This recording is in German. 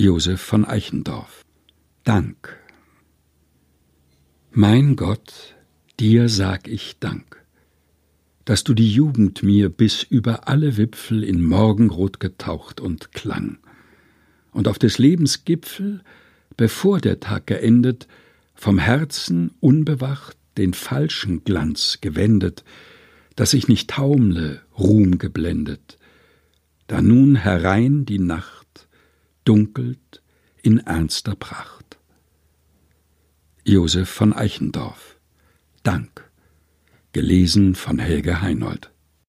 Josef von Eichendorff. Dank. Mein Gott, dir sag ich Dank, dass du die Jugend mir bis über alle Wipfel in Morgenrot getaucht und klang, und auf des Lebens Gipfel, bevor der Tag geendet, vom Herzen unbewacht den falschen Glanz gewendet, dass ich nicht taumle, Ruhm geblendet, da nun herein die Nacht dunkelt in ernster Pracht. Josef von Eichendorff. Dank. Gelesen von Helge Heinold